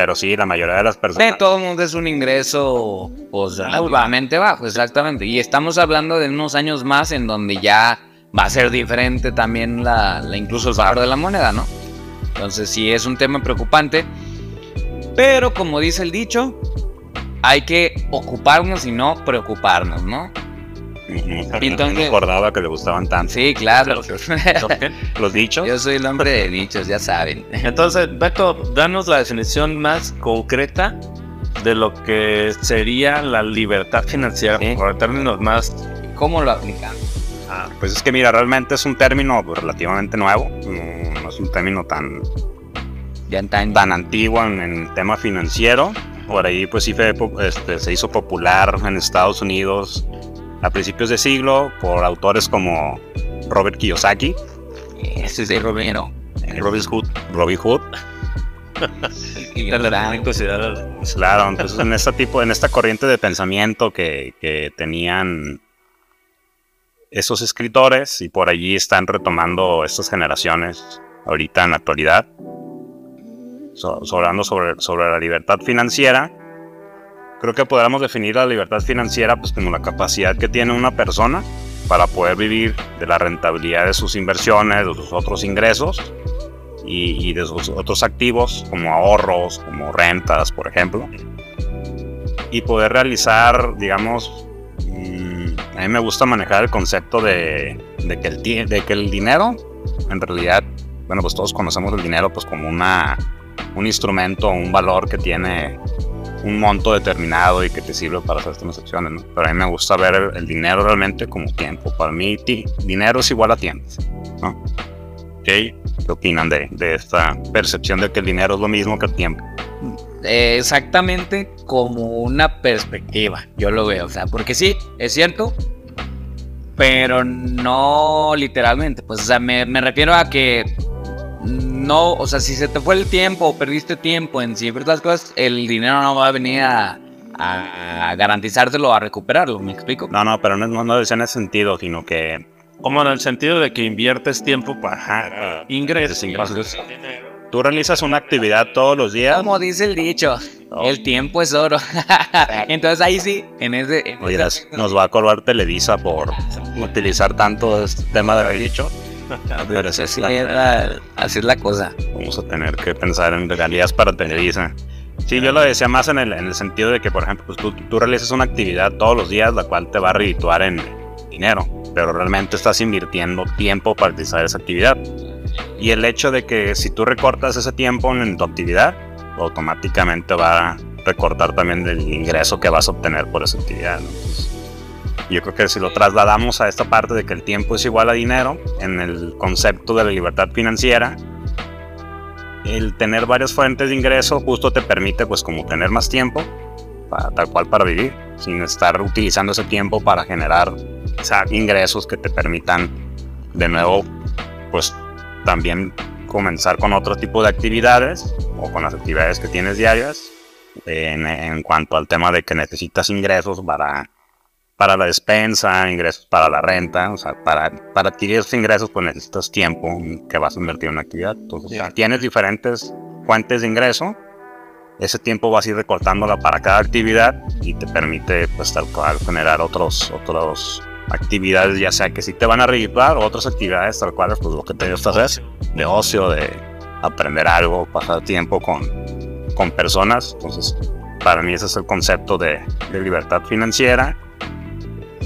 Pero sí, la mayoría de las De personas. todo mundo es un ingreso pues relativamente bajo, exactamente. Y estamos hablando de unos años más en donde ya va a ser diferente también la, la- incluso el valor de la moneda, ¿no? Entonces sí es un tema preocupante. Pero como dice el dicho, hay que ocuparnos y no preocuparnos, ¿no? Entonces, no me acordaba que le gustaban tanto Sí, claro. Los dichos. Yo soy el hombre de dichos, ya saben. Entonces, Beto, danos la definición más concreta de lo que sería la libertad financiera, Sí. por términos más ¿Cómo lo aplicamos? Ah, pues es que mira, realmente es un término relativamente nuevo, no, no es un término tan, Ya tan, tan antiguo en, en el tema financiero. Por ahí pues sí este, se hizo popular en Estados Unidos a principios de siglo por autores como Robert Kiyosaki, Ese es de Romero. Robin Hood, Robin Hood. Y. Pues claro, entonces en este tipo, en esta corriente de pensamiento que, que tenían esos escritores y por allí están retomando estas generaciones ahorita en la actualidad, so- sobre, sobre la libertad financiera, creo que podríamos definir la libertad financiera pues como la capacidad que tiene una persona para poder vivir de la rentabilidad de sus inversiones, de sus otros ingresos y, y de sus otros activos como ahorros, como rentas, por ejemplo, y poder realizar, digamos, mm, a mí me gusta manejar el concepto de, de que el, de que el dinero, en realidad, bueno, pues todos conocemos el dinero pues como una, un instrumento, un valor que tiene un monto determinado y que te sirve para hacer transacciones, ¿no? Pero a mí me gusta ver el, el dinero realmente como tiempo. Para mí, ti- dinero es igual a tiempo, ¿no? ¿Qué ¿Qué opinan de, de esta percepción de que el dinero es lo mismo que el tiempo? Eh, exactamente como una perspectiva, yo lo veo, o sea, porque sí, es cierto, pero no literalmente, pues, o sea, me, me refiero a que no, o sea, si se te fue el tiempo o perdiste tiempo en ciertas cosas, el dinero no va a venir a, a garantizártelo, a recuperarlo, ¿me explico? No, no, pero no, no, no decía en ese sentido, sino que Como en el sentido de que inviertes tiempo para ingresos. Ingresos. tú realizas una actividad todos los días. Como dice el dicho, el tiempo es oro. Entonces ahí sí, en ese... en Oye, ese- nos va a cobrar Televisa por utilizar tanto este tema de dicho. Pero era- así es la cosa. Vamos a tener que pensar en regalías para Televisa. Sí, yo lo decía más en el, en el sentido de que, por ejemplo, pues tú, tú realizas una actividad todos los días, la cual te va a redituar en dinero, pero realmente estás invirtiendo tiempo para realizar esa actividad. Y el hecho de que si tú recortas ese tiempo en tu actividad, automáticamente va a recortar también el ingreso que vas a obtener por esa actividad. Yo creo que si lo trasladamos a esta parte de que el tiempo es igual a dinero, en el concepto de la libertad financiera, el tener varias fuentes de ingreso justo te permite pues como tener más tiempo para, tal cual para vivir sin estar utilizando ese tiempo para generar ingresos que te permitan de nuevo pues también comenzar con otro tipo de actividades o con las actividades que tienes diarias en, en cuanto al tema de que necesitas ingresos para para la despensa, ingresos para la renta, o sea, para, para adquirir esos ingresos pues necesitas tiempo que vas a invertir en una actividad. Entonces, Ya. si tienes diferentes fuentes de ingreso, ese tiempo vas a ir recortándola para cada actividad y te permite pues tal cual generar otros, otros actividades, ya sea que sí te van a redituar o otras actividades tal cual pues lo que te gusta hacer, de ocio, de aprender algo, pasar tiempo con, con personas. Entonces, para mí ese es el concepto de, de libertad financiera.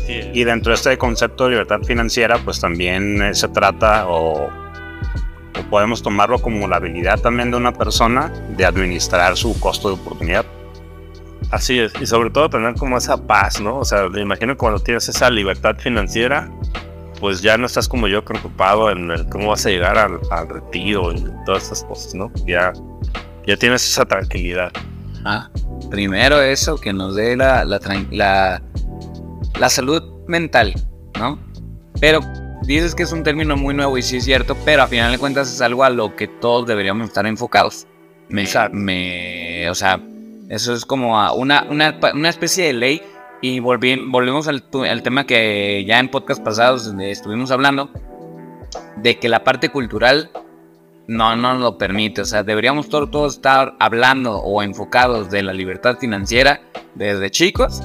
Y dentro de este concepto de libertad financiera, pues también eh, se trata o, o podemos tomarlo como la habilidad también de una persona de administrar su costo de oportunidad. Así es, y sobre todo tener como esa paz, ¿no? O sea, me imagino que cuando tienes esa libertad financiera, pues ya no estás como yo preocupado en el cómo vas a llegar al, al retiro y todas esas cosas, ¿no? Ya, ya tienes esa tranquilidad. Ah, primero eso, que nos dé la, la, la, la salud mental, ¿no? Pero dices que es un término muy nuevo y sí es cierto, pero a final de cuentas es algo a lo que todos deberíamos estar enfocados. Me, me, o sea, eso es como una, una, una especie de ley y volvi- volvemos al, al tema que ya en podcast pasados estuvimos hablando, de que la parte cultural no nos lo permite. O sea, deberíamos todos estar hablando o enfocados de la libertad financiera desde chicos,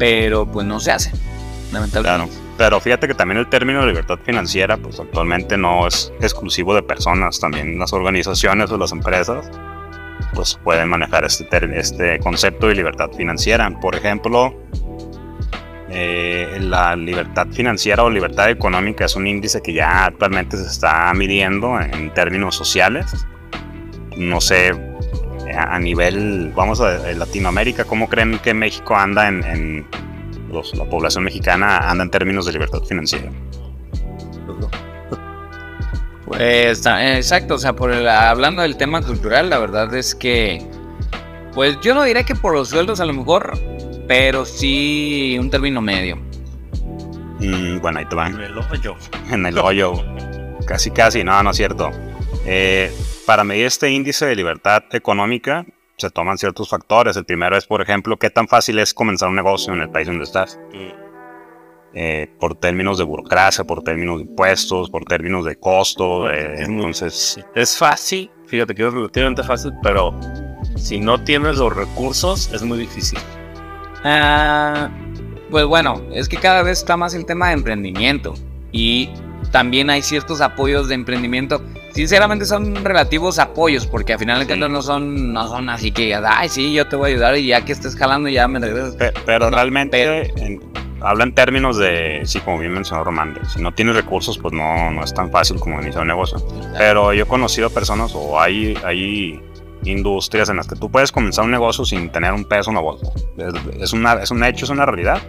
pero pues no se hace. Claro. Lamentablemente. Pero fíjate que también el término de libertad financiera, pues actualmente no es exclusivo de personas, también las organizaciones o las empresas, pues pueden manejar este, este concepto de libertad financiera. Por ejemplo, eh, la libertad financiera o libertad económica es un índice que ya actualmente se está midiendo en términos sociales. No sé, a nivel, vamos a Latinoamérica, ¿cómo creen que México anda en, en- los- la población mexicana anda en términos de libertad financiera. Pues, ta- exacto, o sea, por el- hablando del tema cultural, la verdad es que, pues yo no diré que por los sueldos a lo mejor, pero sí un término medio. Mm, bueno, ahí te van. El hoyo. En el hoyo. Casi, casi, no, no es cierto. Eh, para medir este índice de libertad económica se toman ciertos factores. El primero es, por ejemplo, qué tan fácil es comenzar un negocio en el país donde estás. Eh, por términos de burocracia, por términos de impuestos, por términos de costo. eh, entonces, Es fácil, fíjate que es relativamente fácil, pero si no tienes los recursos es muy difícil. Ah, pues bueno, es que cada vez está más el tema de emprendimiento y también hay ciertos apoyos de emprendimiento. Sinceramente son relativos apoyos porque al final Sí. no son, no son así que, ay, sí, yo te voy a ayudar y ya que estés jalando ya me regresas. pe- pero No, realmente en- habla en términos de, sí, como bien mencionó Román, si no tienes recursos, pues no, no es tan fácil como iniciar un negocio. Pero yo he conocido personas o hay, hay industrias en las que tú puedes comenzar un negocio sin tener un peso en la bolsa. Es, es una, es un hecho, es una realidad.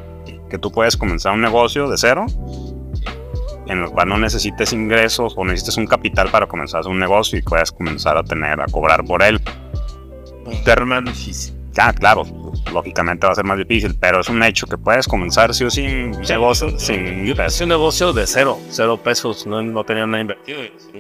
Que tú puedes comenzar un negocio de cero en el cual no necesites ingresos o necesites un capital para comenzar un negocio y puedas comenzar a tener, a cobrar por él. Terman difícil. Ah, claro, lógicamente va a ser más difícil, pero es un hecho que puedes comenzar sí o sí un negocio sin Yo peso. hice un negocio de cero, cero pesos, no, no tenía nada invertido.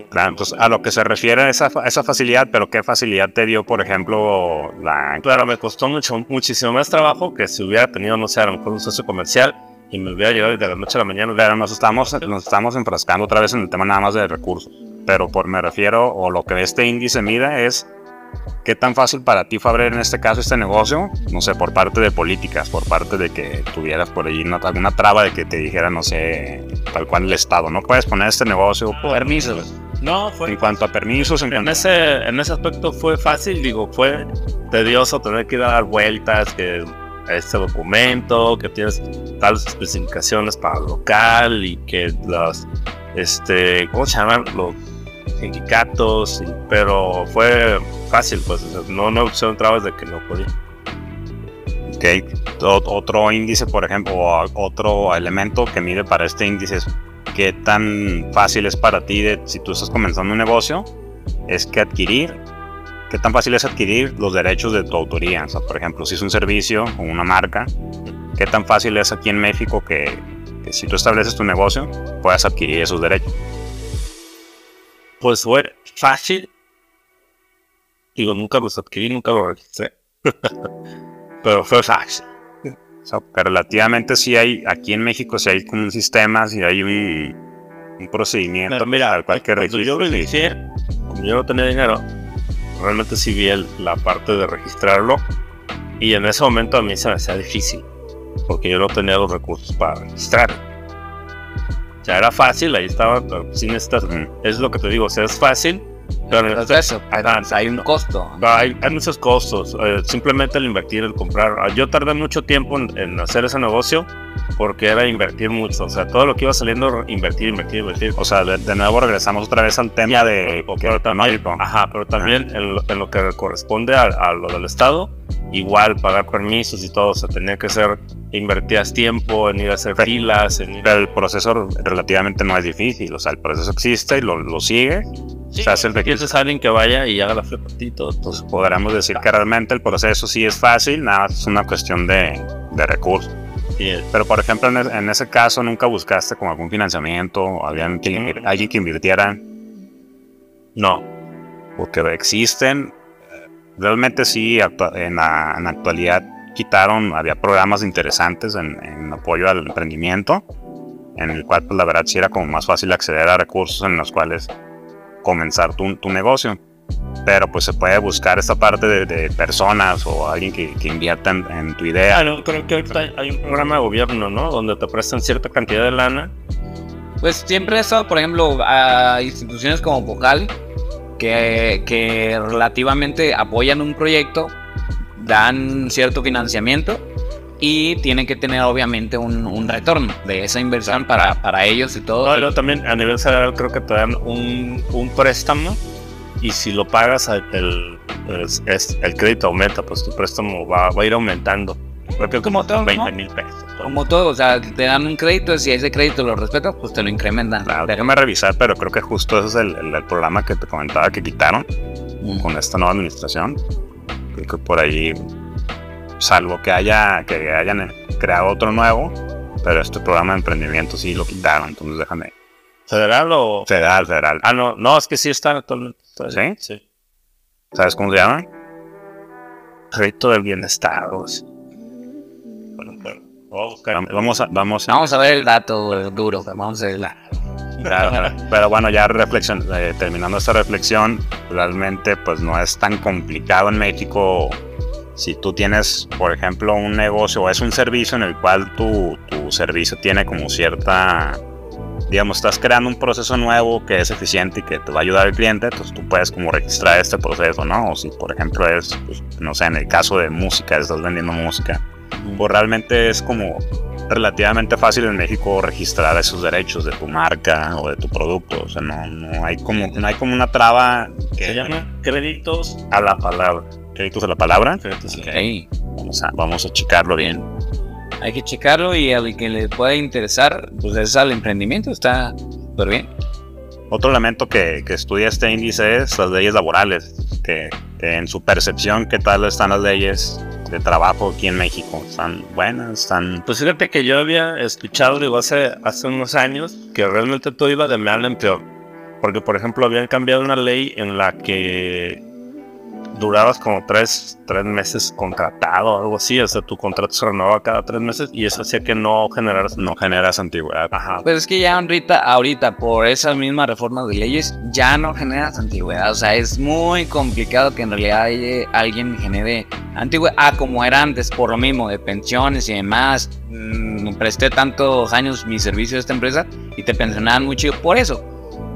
Claro, entonces a lo que se refiere esa, esa facilidad, pero ¿qué facilidad te dio, por ejemplo, la... Claro, me costó mucho, muchísimo más trabajo que si hubiera tenido, no sé, a lo mejor un socio comercial y me hubiera llegado de la noche a la mañana. Nos estamos, nos estamos enfrascando otra vez en el tema nada más de recursos. Pero por me refiero, o lo que este índice mide es qué tan fácil para ti fue abrir en este caso este negocio, no sé, por parte de políticas, por parte de que tuvieras por ahí una, alguna traba de que te dijera, no sé, tal cual el Estado, no puedes poner este negocio por- Permisos. No, en fue. cuanto a permisos, en En cuanto ese, en ese aspecto fue fácil, digo, fue tedioso tener que ir a dar vueltas, que este documento, que tienes tales especificaciones para local y que las, este, ¿cómo se llaman? Los sindicatos, pero fue fácil, pues, no, no pusieron trabas de que no podía. Ok, o- Otro índice, por ejemplo, o otro elemento que mide para este índice es qué tan fácil es para ti, de, si tú estás comenzando un negocio, es que adquirir, qué tan fácil es adquirir los derechos de tu autoría. O sea, por ejemplo, si es un servicio o una marca, qué tan fácil es aquí en México que, que si tú estableces tu negocio, puedas adquirir esos derechos. Pues fue fácil. Digo, nunca los adquirí, nunca los registré. pero fue fácil. O sea, relativamente sí hay, aquí en México sí hay como un sistema, sí hay un, un procedimiento Pero mira, al cual que cuando yo lo inicié, como yo no tenía dinero, realmente sí vi el- la parte de registrarlo. Y en ese momento a mí se me hacía difícil, porque yo no tenía los recursos para registrar. O sea, era fácil, ahí estaba, pero sin estas. Es lo que te digo, o sea, es fácil, pero Entonces, eso, Ajá, hay un costo. hay, hay muchos costos. eh, simplemente el invertir, el comprar. Ah, Yo tardé mucho tiempo en, en hacer ese negocio porque era invertir mucho. O sea, todo lo que iba saliendo, invertir, invertir, invertir. O sea, de, de nuevo regresamos otra vez al tema de Pero- también, ajá, pero también en lo, en lo que corresponde a, a lo del Estado, igual pagar permisos y todo. O sea, tenía que ser, invertías tiempo en ir a hacer filas. En ir- Pero el proceso relativamente no es difícil. O sea, el proceso existe y lo, lo sigue. Sí, se hace el registro. A alguien que vaya y haga la todo. Entonces podríamos decir que realmente el proceso sí es fácil, nada es una cuestión de, de recursos. Pero por ejemplo, en, en ese caso nunca buscaste como algún financiamiento, o alguien que, invir- alguien que invirtiera, no, porque existen. Realmente sí, en la, en la actualidad quitaron, había programas interesantes en, en apoyo al emprendimiento, en el cual pues, la verdad sí era como más fácil acceder a recursos en los cuales comenzar tu, tu negocio. Pero pues se puede buscar esta parte de, de personas o alguien que, que invierta en, en tu idea. Ah, no, creo que ahorita hay- un programa de gobierno, ¿no? Donde te prestan cierta cantidad de lana. Pues siempre he estado, por ejemplo, a instituciones como Vocal, que, que relativamente apoyan un proyecto, dan cierto financiamiento y tienen que tener obviamente un, un retorno de esa inversión para, para ellos y todo. No, pero también a nivel federal creo que te dan un, un préstamo y si lo pagas el, el, es- el crédito aumenta, pues tu préstamo va, va a ir aumentando. Porque Como todo, ¿no? 20 mil pesos. Como todo, o sea, te dan un crédito, si ese crédito lo respetas, pues te lo incrementan. Claro, déjame revisar, pero creo que justo ese es el, el- el programa que te comentaba que quitaron Mm. con esta nueva administración. Creo que por ahí, salvo que haya que hayan creado otro nuevo, pero este programa de emprendimiento sí lo quitaron, entonces déjame. ¿Federal o...? Federal, federal. Ah, no, no, es que sí está actualmente. ¿Sí? Sí. ¿Sabes cómo se llama? Crédito del bienestar. Bueno. Vam- Vamos a, vamos a, Vamos a ver el dato duro, vamos a ver la... Claro, pero bueno, ya reflexión, eh, terminando esta reflexión, realmente pues no es tan complicado en México. Si tú tienes, por ejemplo, un negocio o es un servicio en el cual tu, tu servicio tiene como cierta, digamos, estás creando un proceso nuevo que es eficiente y que te va a ayudar al cliente, entonces tú puedes como registrar este proceso, ¿no? O si, por ejemplo, es, pues, no sé, en el caso de música, estás vendiendo música, pues realmente es como relativamente fácil en México registrar esos derechos de tu marca o de tu producto. O sea, no, no hay como no hay como una traba que Se llama créditos a la palabra. Créditos de la palabra. Créditos a la- Ey, Vamos a, vamos a checarlo bien. hay que checarlo y al que le pueda interesar, pues es al emprendimiento, está súper bien. Otro elemento que, que estudia este índice es las leyes laborales, que, que en su percepción, qué tal están las leyes de trabajo aquí en México. ¿Están buenas? ¿Están Pues fíjate que yo había escuchado, digo, hace, hace unos años, que realmente todo iba de mal en peor. Porque, por ejemplo, habían cambiado una ley en la que durabas como tres, tres meses contratado o algo así. O sea, tu contrato se renovaba cada tres meses y eso hacía que no generaras... no generas antigüedad? Ajá. Pues es que ya ahorita, ahorita, por esas mismas reformas de leyes, ya no generas antigüedad. O sea, es muy complicado que en realidad alguien genere antigüedad. Ah, como era antes, por lo mismo, de pensiones y demás. Mm, presté tantos años mi servicio a esta empresa y te pensionaban muy chido por eso.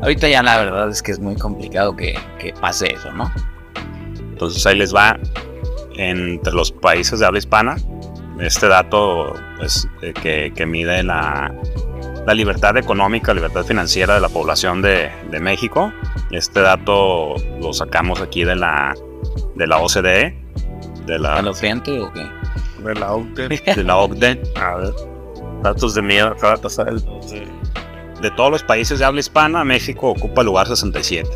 Ahorita ya la verdad es que es muy complicado que, que pase eso, ¿no? Entonces ahí les va entre los países de habla hispana este dato pues, eh, que, que mide la, la libertad económica, libertad financiera de la población de, de México. Este dato lo sacamos aquí de la, de la OCDE, de ¿A la, o qué? De la OCDE. de la OCDE. A ver. Datos de miedo, acaba de pasar el... De todos los países de habla hispana, México ocupa el lugar 67.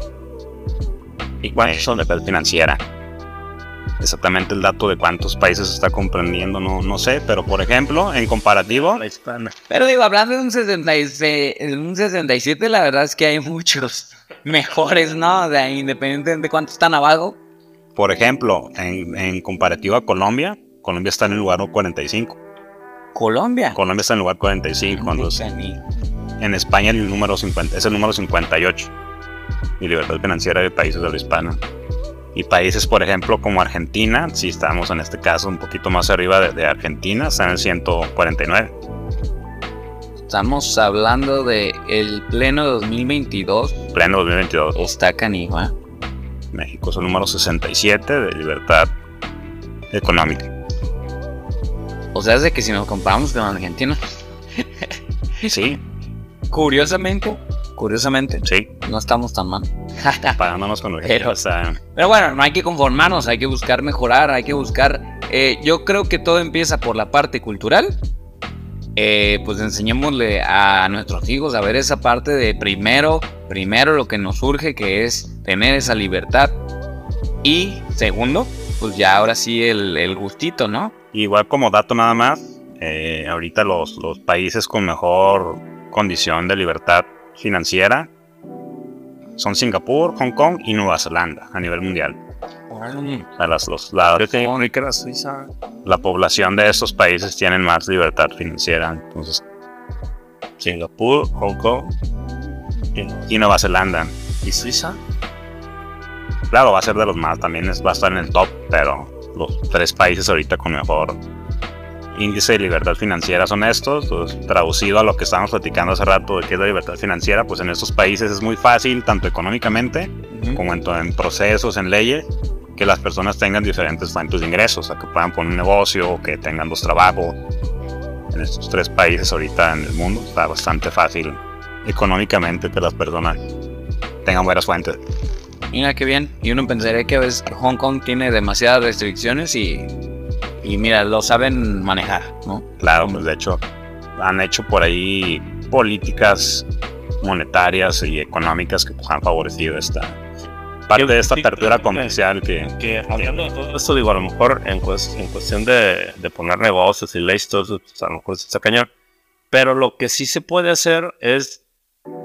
¿Y cuántos son? de libertad financiera. Exactamente el dato de cuántos países está comprendiendo, no, no sé, pero por ejemplo, en comparativo, La hispana. Pero digo, hablando de un, 66, de un 67, la verdad es que hay muchos mejores, ¿no? O sea, independientemente de cuántos están abajo. Por ejemplo, en, en comparativo a Colombia, Colombia está en el lugar 45. Colombia. Colombia está en el lugar 45. entonces, en España el número 50, es el número 58. Y libertad financiera de países de habla hispana. Y países, por ejemplo, como Argentina, si estamos en este caso un poquito más arriba de, de Argentina, está en el 149. Estamos hablando de el pleno 2022. Pleno 2022. Está canijo, ¿eh? México es el número 67 de libertad económica. O sea, es de que si nos comparamos con Argentina, Sí, curiosamente, curiosamente, sí, no estamos tan mal. parándonos con lo que Pero- sea, Pero bueno, no hay que conformarnos, hay que buscar mejorar, hay que buscar... eh, yo creo que todo empieza por la parte cultural. Eh, pues enseñémosle a nuestros hijos a ver esa parte de primero, primero lo que nos surge, que es tener esa libertad. Y segundo, pues ya ahora sí el, el gustito, ¿no? Igual como dato nada más, eh, ahorita los, los países con mejor condición de libertad financiera son Singapur, Hong Kong y Nueva Zelanda a nivel mundial. Sea, las- los- la, la población de estos países tienen más libertad financiera. Entonces, Singapur, Hong Kong y, y Nueva Zelanda. y Suiza. Claro, va a ser de los más, también es, va a estar en el top, pero los tres países ahorita con mejor índice de libertad financiera son estos. Pues, traducido a lo que estábamos platicando hace rato de qué es la libertad financiera, pues en estos países es muy fácil, tanto económicamente como en, en procesos, en leyes, que las personas tengan diferentes fuentes de ingresos, o sea, que puedan poner un negocio, o que tengan dos trabajos. En estos tres países ahorita en el mundo está bastante fácil económicamente que las personas tengan buenas fuentes. Mira qué bien. Y uno pensaría que a veces Hong Kong tiene demasiadas restricciones y, y mira, lo saben manejar, ¿no? Claro, pues de hecho han hecho por ahí políticas monetarias y económicas que pues, han favorecido esta parte de esta apertura que- comercial que Que hablando de todo esto, digo, a lo mejor en, cues- en cuestión de, de poner negocios y leyes, todo eso, pues, a lo mejor se está cañón. Pero lo que sí se puede hacer es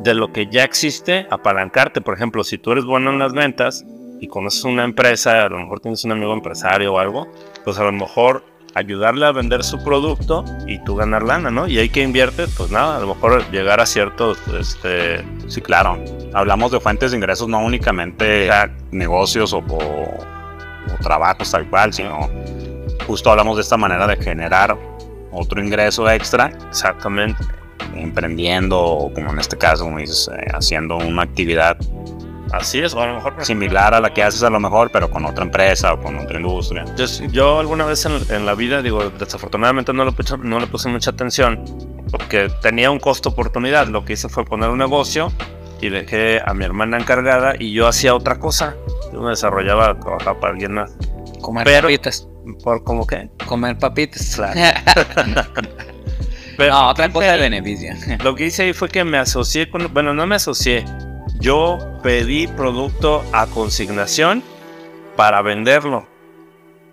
de lo que ya existe, apalancarte. Por ejemplo, si tú eres bueno en las ventas y conoces una empresa, a lo mejor tienes un amigo empresario o algo, pues a lo mejor ayudarle a vender su producto y tú ganar lana, ¿no? Y ahí que inviertes, pues nada, a lo mejor llegar a ciertos, este, Sí, claro. Hablamos de fuentes de ingresos no únicamente negocios o, o- o trabajos tal cual, sino justo hablamos de esta manera de generar otro ingreso extra, exactamente. emprendiendo o como en este caso, como dices, eh, haciendo una actividad Así es, o a lo mejor similar a la que haces a lo mejor, pero con otra empresa o con otra industria. Yo, yo alguna vez en, en la vida, digo, desafortunadamente no le, puse, no le puse mucha atención porque tenía un costo oportunidad. Lo que hice fue poner un negocio y dejé a mi hermana encargada y yo hacía otra cosa. Yo me desarrollaba, trabajaba para alguien más. Comer Pero- papitas. ¿Por cómo qué? Comer papitas. Pero no, otra cosa de beneficio. lo que hice ahí fue que me asocié con, bueno, no me asocié. Yo pedí producto a consignación para venderlo.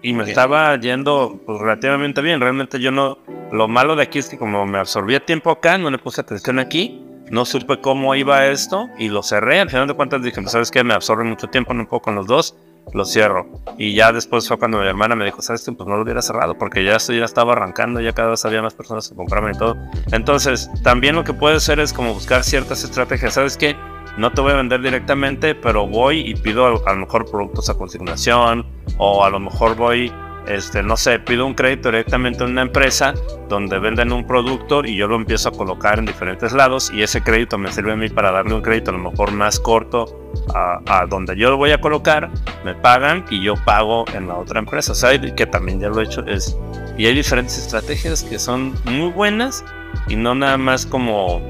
Y me estaba yendo pues, relativamente bien. Realmente yo no. Lo malo de aquí es que como me absorbía tiempo acá, no le puse atención aquí. No supe cómo iba esto y lo cerré. Al final de cuentas dije, pues, ¿sabes qué? Me absorbe mucho tiempo, no puedo con los dos. Lo cierro. Y ya después fue cuando mi hermana me dijo, ¿sabes qué? Pues no lo hubiera cerrado porque ya esto ya estaba arrancando, ya cada vez había más personas que compraban y todo. Entonces, también lo que puede hacer es como buscar ciertas estrategias. ¿Sabes qué? No te voy a vender directamente, pero voy y pido a, lo mejor productos a consignación o a lo mejor voy, este, no sé, pido un crédito directamente a una empresa donde venden un producto y yo lo empiezo a colocar en diferentes lados y ese crédito me sirve a mí para darle un crédito a lo mejor más corto a, a donde yo lo voy a colocar, me pagan y yo pago en la otra empresa. O sea, que también ya lo he hecho es... Y hay diferentes estrategias que son muy buenas y no nada más como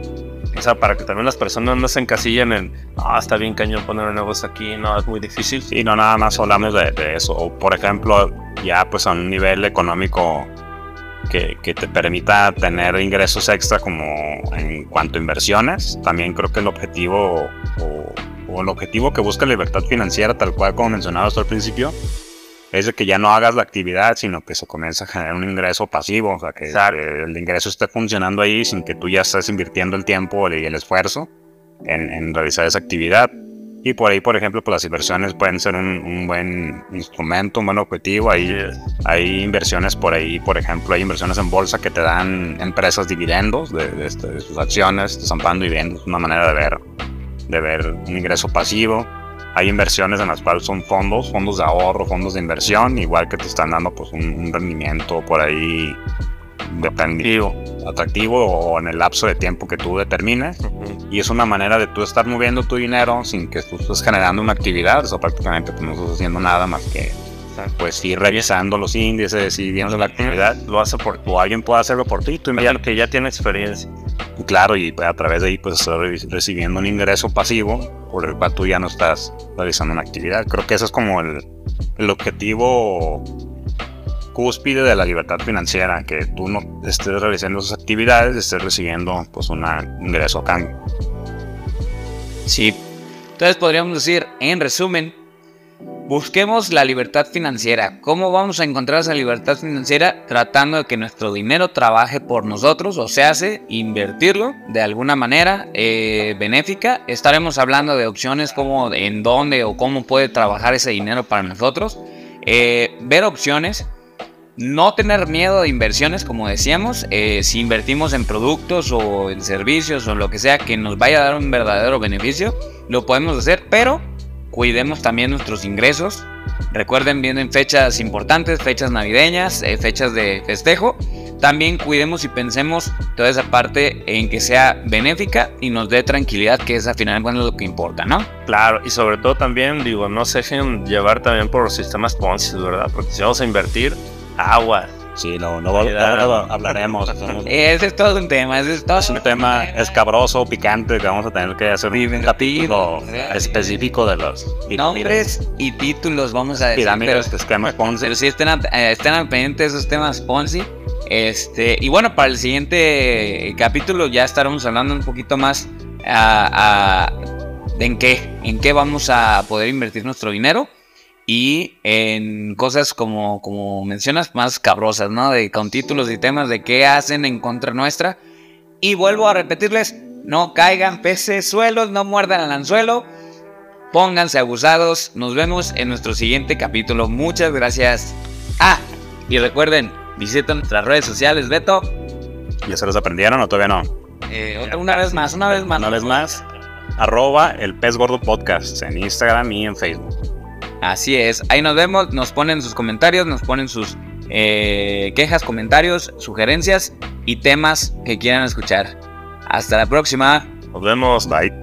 o sea, para que también las personas no se encasillen en, ah, está bien cañón poner un negocio aquí, no, es muy difícil. Y no nada más hablamos de, de eso. O por ejemplo, ya pues a un nivel económico que, que te permita tener ingresos extra como en cuanto a inversiones. También creo que el objetivo o, o el objetivo que busca la libertad financiera, tal cual como mencionabas al principio, es de que ya no hagas la actividad, sino que se comienza a generar un ingreso pasivo, o sea, que eh, el ingreso esté funcionando ahí sin que tú ya estés invirtiendo el tiempo y el esfuerzo en, en realizar esa actividad. Y por ahí, por ejemplo, pues las inversiones pueden ser un, un buen instrumento, un buen objetivo. Ahí hay inversiones por ahí, por ejemplo, hay inversiones en bolsa que te dan empresas dividendos de, de este- de sus acciones, te están pagando dividendos, una manera de ver, de ver un ingreso pasivo. Hay inversiones en las cuales son fondos, fondos de ahorro, fondos de inversión, igual que te están dando pues un, un rendimiento por ahí dependido, atractivo. o en el lapso de tiempo que tú determines. Ujú. y es una manera de tú estar moviendo tu dinero sin que tú estés generando una actividad, o sea, prácticamente pues, no estás haciendo nada más que pues ir revisando los índices y viendo la actividad, Lo hace por o alguien puede hacerlo por ti, tú ya, que ya tiene experiencia. claro, y a través de ahí pues estás re- recibiendo un ingreso pasivo por el cual tú ya no estás realizando una actividad. Creo que ese es como el, el objetivo cúspide de la libertad financiera, que tú no estés realizando esas actividades, estés recibiendo pues una- un ingreso a cambio. Sí. Entonces podríamos decir, en resumen, busquemos la libertad financiera. ¿Cómo vamos a encontrar esa libertad financiera? Tratando de que nuestro dinero trabaje por nosotros, o se hace invertirlo de alguna manera eh, benéfica. Estaremos hablando de opciones como en dónde o cómo puede trabajar ese dinero para nosotros. Eh, ver opciones. No tener miedo de inversiones, como decíamos, eh, si invertimos en productos o en servicios o lo que sea que nos vaya a dar un verdadero beneficio, lo podemos hacer, pero cuidemos también nuestros ingresos. Recuerden, vienen fechas importantes, fechas navideñas, eh, fechas de festejo. También cuidemos y pensemos toda esa parte en que sea benéfica y nos dé tranquilidad, que es al final bueno, lo que importa, ¿no? Claro, y sobre todo también, digo, no se dejen llevar también por los sistemas Ponzi, ¿verdad? Porque si vamos a invertir, agua. Sí, no, no, no hablaremos. Ese es todo un tema, ese es todo Es un tema escabroso, picante, que vamos a tener que hacer un capítulo específico de los nombres y títulos, vamos a decir. Pirámides, pero, esquemas Ponzi. Pero sí estén, estén al pendiente de esos temas Ponzi. Este, y bueno, para el siguiente capítulo ya estaremos hablando un poquito más a, de en qué, en qué vamos a poder invertir nuestro dinero y en cosas como, como mencionas, más cabrosas, ¿no? De, con títulos y temas de qué hacen en contra nuestra. Y vuelvo a repetirles, no caigan peces suelos, no muerdan al anzuelo, pónganse abusados, nos vemos en nuestro siguiente capítulo, muchas gracias. Ah, y recuerden, Visiten nuestras redes sociales, Beto. ¿Ya se los aprendieron o todavía no? Eh, una vez más, una vez más. Una vez más. Arroba el pez gordo podcast en Instagram y en Facebook. Así es. Ahí nos vemos, nos ponen sus comentarios, nos ponen sus eh, quejas, comentarios, sugerencias y temas que quieran escuchar. Hasta la próxima. Nos vemos. Bye.